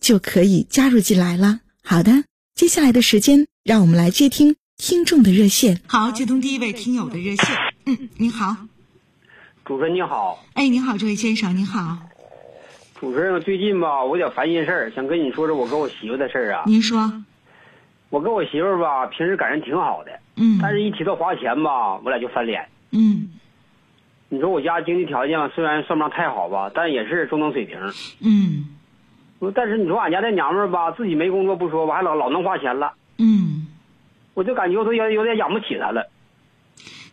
就可以加入进来了。好的，接下来的时间，让我们来接听听众的热线。好，接通第一位听友的热线。嗯，您好，主持人你好。哎，您好，这位先生，您好。主持人，最近吧，我有点烦心事儿，想跟你说说我跟我媳妇的事儿啊。您说。我跟我媳妇吧，平时感情挺好的。嗯，但是一提到花钱吧，我俩就翻脸。嗯，你说我家经济条件虽然算不上太好吧，但也是中等水平。嗯，但是你说俺家这娘们儿吧，自己没工作不说吧，还老老能花钱了。嗯，我就感觉我都有有点养不起她了。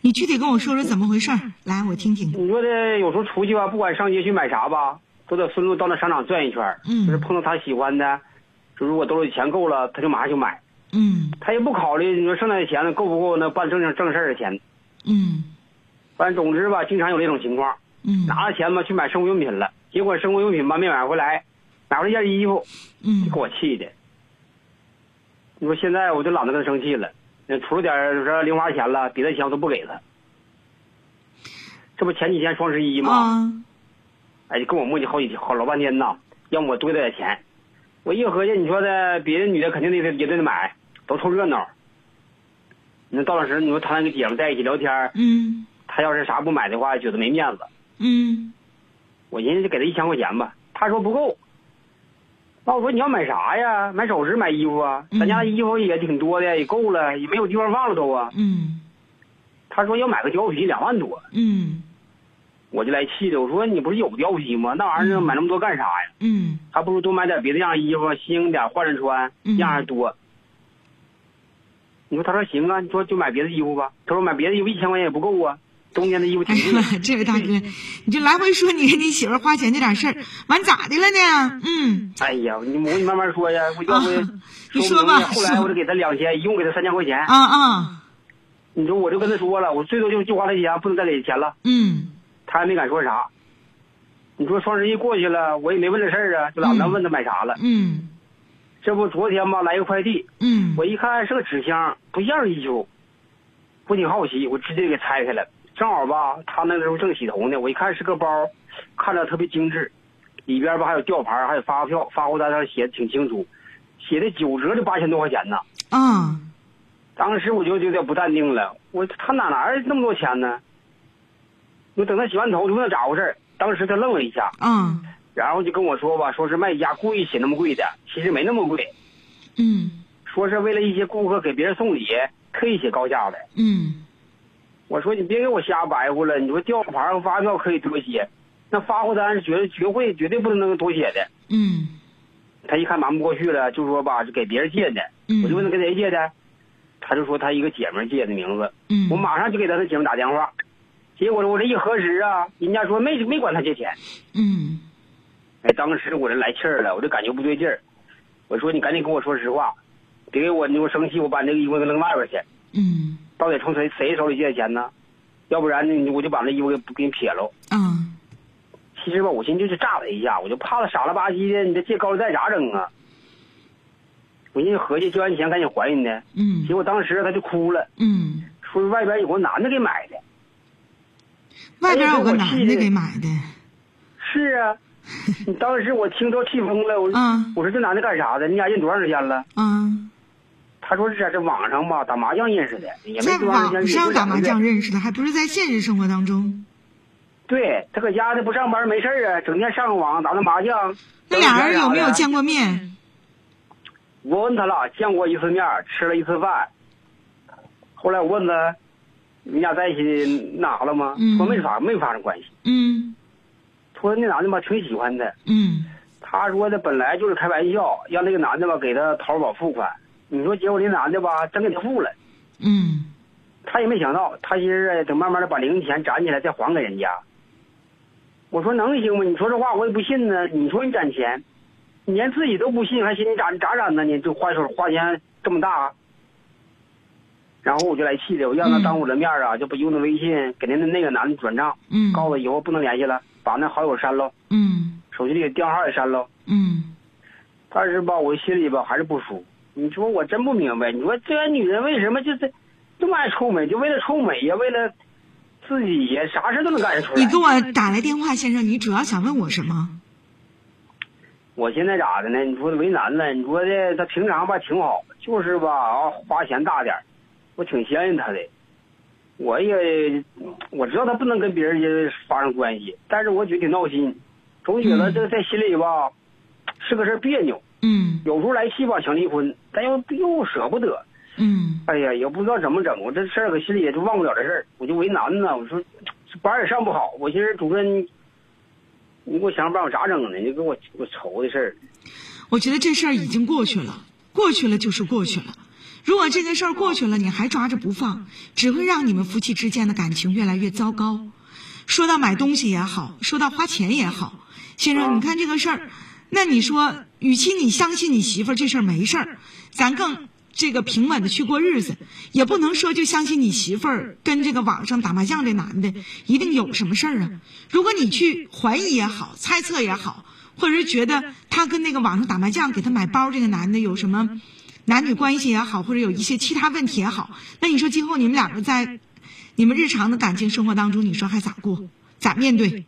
你具体跟我说说怎么回事来，我听听。你说的有时候出去吧，不管上街去买啥吧，都得顺路到那商场转一圈嗯，就是碰到她喜欢的，就如果兜里钱够了，她就马上就买。嗯，他也不考虑你说剩下的钱够不够那办正正正事儿的钱。嗯，反正总之吧，经常有这种情况。嗯，拿了钱吧去买生活用品了，结果生活用品吧没买回来，买回来一件衣服，嗯，给我气的。你说现在我就懒得跟他生气了，那除了点说零花钱了，别的钱我都不给他。这不前几天双十一吗？哎，就跟我磨叽好几天，好老半天呐，要我多给他点钱。我一合计，你说的别的女的肯定得也得买。都凑热闹，那到那时你说他那个姐们在一起聊天嗯，他要是啥不买的话，觉得没面子，嗯，我寻思就给他一千块钱吧，他说不够，那我说你要买啥呀？买首饰、买衣服啊？咱家衣服也挺多的，也够了，也没有地方放了都啊。嗯，他说要买个貂皮两万多，嗯，我就来气的，我说你不是有貂皮吗？那玩意儿买那么多干啥呀？嗯，还不如多买点别的样衣服，新颖点，换着穿，样还多。你说他说行啊，你说就买别的衣服吧。他说买别的衣服一千块钱也不够啊，冬天的衣服挺贵。这位大哥，你这来回说你跟你媳妇花钱这点事儿，完咋的了呢？嗯。哎呀，你我你慢慢说呀，我要不你说吧。后来我就给他两千，一共给他三千块钱。啊啊。你说我就跟他说了，我最多就就花他钱，不能再给钱了。嗯。他还没敢说啥。你说双十一过去了，我也没问这事儿啊，就懒得问他买啥了。嗯。这不昨天吧，来个快递，嗯，我一看是个纸箱，不像衣服，我挺好奇，我直接给拆开了。正好吧，他那时候正洗头呢，我一看是个包，看着特别精致，里边吧还有吊牌，还有发票，发货单上写的挺清楚，写的九折就八千多块钱呢。啊，当时我就有点不淡定了，我他哪来那么多钱呢？我等他洗完头就问他咋回事，当时他愣了一下。嗯。然后就跟我说吧，说是卖家故意写那么贵的，其实没那么贵。嗯。说是为了一些顾客给别人送礼，特意写高价的。嗯。我说你别给我瞎白活了，你说吊牌和发票可以多写，那发货单是绝绝会绝对不能多写的。嗯。他一看瞒不过去了，就说吧，是给别人借的。嗯。我就问他跟谁借的，他就说他一个姐们借的名字。嗯。我马上就给他的姐们打电话，结果我这一核实啊，人家说没没管他借钱。嗯。哎，当时我这来气儿了，我就感觉不对劲儿。我说你赶紧跟我说实话，别给我你我生气，我把那个衣服给扔外边去。嗯。到底从谁谁手里借的钱呢？要不然呢，我就把那衣服给给你撇了。嗯。其实吧，我寻思就是炸他一下，我就怕他傻了吧唧的，你这借高利贷咋整啊？我寻思合计借完钱赶紧还人呢。嗯。结果当时他就哭了。嗯。说外边有个男的给买的。外边有个男的给买的。是啊。你当时我听都气疯了，我我说这男的干啥的？你俩认多长时间了？嗯，他说是在这网上吧打麻将认识的，也没在网上打麻将认识的，还不是在现实生活当中。对他搁家呢不上班没事啊，整天上网打那麻将。那俩人有没有见过面？我问他了，见过一次面，吃了一次饭。后来我问他，你俩在一起那啥了吗？嗯说没发没发生关系。嗯说那男的吧挺喜欢他，嗯他说的本来就是开玩笑，让那个男的吧给他淘宝付款。你说结果那男的吧真给他付了，嗯他也没想到，他寻思等慢慢的把零钱攒起来再还给人家。我说能行吗？你说这话我也不信呢。你说你攒钱，你连自己都不信，还寻思咋咋攒呢？你就花手花钱这么大。然后我就来气的，我让他嗯当我的面啊，就不用那微信给那那个男的转账，嗯，告诉他以后不能联系了，把那好友删了，嗯手机里的电话也删了。嗯但是吧，我心里吧还是不舒服。你说我真不明白，你说这个女人为什么就是这么爱臭美？就为了臭美呀，为了自己呀，啥事都能干得出来。你给我打来电话，先生，你主要想问我什么？我现在咋的呢？你说为难了，你说的他平常吧挺好，就是吧啊花钱大点儿我挺相信他的。我也我知道他不能跟别人家发生关系，但是我觉得挺闹心，总觉得这个在心里吧是个事儿别扭。嗯有时候来气吧想离婚，但又又舍不得。嗯哎呀，也不知道怎么整，我这事儿搁心里也就忘不了这事儿，我就为难呢。我说这班也上不好，我寻思主任，你你给我想想办法咋整呢？你给我给我愁的事儿。我觉得这事儿已经过去了，过去了就是过去了。如果这件事儿过去了，你还抓着不放，只会让你们夫妻之间的感情越来越糟糕。说到买东西也好，说到花钱也好，先生，你看这个事儿，那你说，与其你相信你媳妇儿这事儿没事儿，咱更这个平稳的去过日子，也不能说就相信你媳妇儿跟这个网上打麻将这男的一定有什么事儿啊。如果你去怀疑也好，猜测也好，或者是觉得他跟那个网上打麻将给他买包这个男的有什么男女关系也好，或者有一些其他问题也好，那你说今后你们两个在你们日常的感情生活当中，你说还咋过？咋面对？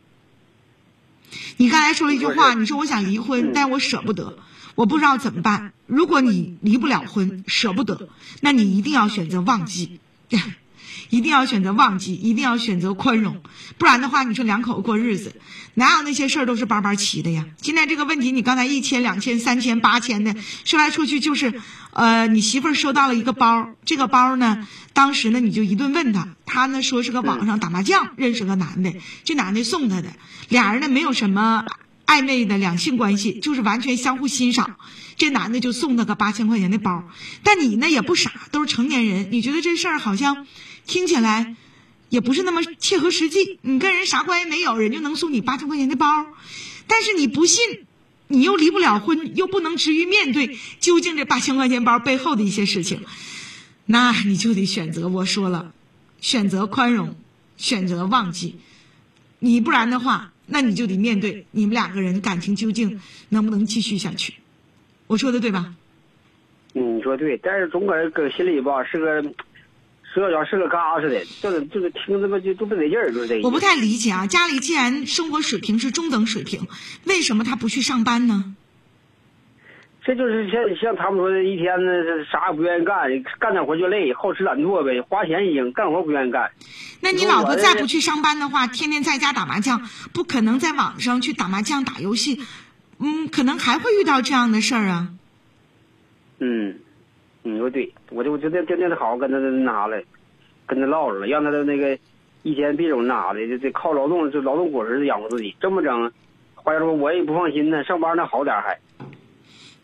你刚才说了一句话，你说我想离婚，但我舍不得，我不知道怎么办。如果你离不了婚，舍不得，那你一定要选择忘记。一定要选择忘记，一定要选择宽容，不然的话，你说两口子过日子，哪有那些事儿都是巴巴齐的呀？今天这个问题，你刚才一千、两千、三千、八千的，说来说去就是，呃，你媳妇儿收到了一个包，这个包呢，当时呢你就一顿问他，他呢说是个网上打麻将认识个男的，这男的送他的，俩人呢没有什么暧昧的两性关系，就是完全相互欣赏。这男的就送他个八千块钱的包，但你呢也不傻，都是成年人，你觉得这事儿好像听起来也不是那么切合实际。你跟人啥关系没有，人就能送你八千块钱的包，但是你不信，你又离不了婚，又不能直于面对究竟这八千块钱包背后的一些事情，那你就得选择。我说了，选择宽容，选择忘记，你不然的话，那你就得面对你们两个人感情究竟能不能继续下去。我说的对吧？嗯，你说对，但是总搁搁心里吧是个，是个是个嘎似的，这个这个听着吧就就不得劲儿，就是这。我不太理解啊，家里既然生活水平是中等水平，为什么他不去上班呢？这就是像像他们说的，一天呢啥也不愿意干，干点活就累，好吃懒做呗，花钱行，干活不愿意干。那你老婆再不去上班的话，天天在家打麻将，不可能在网上去打麻将、打游戏，嗯，可能还会遇到这样的事儿啊。嗯，你说对，我就我就天天天好好跟他那啥了，跟他唠着了，让他的那个一天别总那啥的，就得靠劳动，就劳动果实养活自己。这么整，花家说我也不放心呢，上班那好点儿还。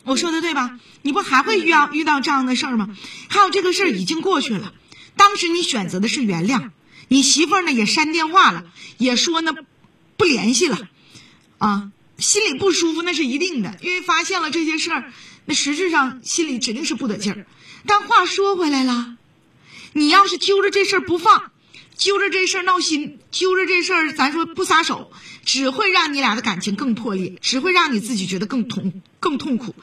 我说的对吧？你不还会遇到遇到这样的事儿吗？还有这个事儿已经过去了，当时你选择的是原谅，你媳妇儿呢也删电话了，也说呢不联系了，啊，心里不舒服那是一定的，因为发现了这些事儿，那实质上心里指定是不得劲儿。但话说回来了，你要是揪着这事儿不放，揪着这事儿闹心，揪着这事儿咱说不撒手，只会让你俩的感情更破裂，只会让你自己觉得更痛、更痛苦，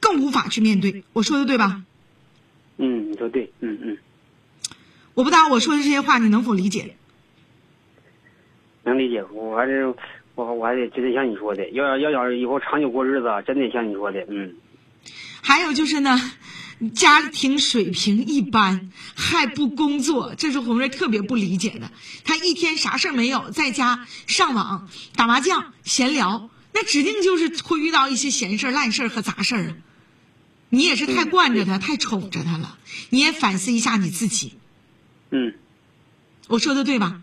更无法去面对。我说的对吧？嗯，你说对，嗯嗯，我不知道我说的这些话你能否理解？能理解。我还是我我还得真的像你说的，要要要以后长久过日子，真得像你说的，嗯。还有就是呢，家庭水平一般，还不工作，这是红瑞特别不理解的。他一天啥事儿没有，在家上网、打麻将、闲聊，那指定就是会遇到一些闲事儿、烂事儿和杂事儿。你也是太惯着他，太宠着他了，你也反思一下你自己。嗯，我说的对吧？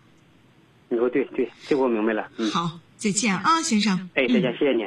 你说对对，这我明白了。嗯，好。再见啊先生。哎再见谢谢你。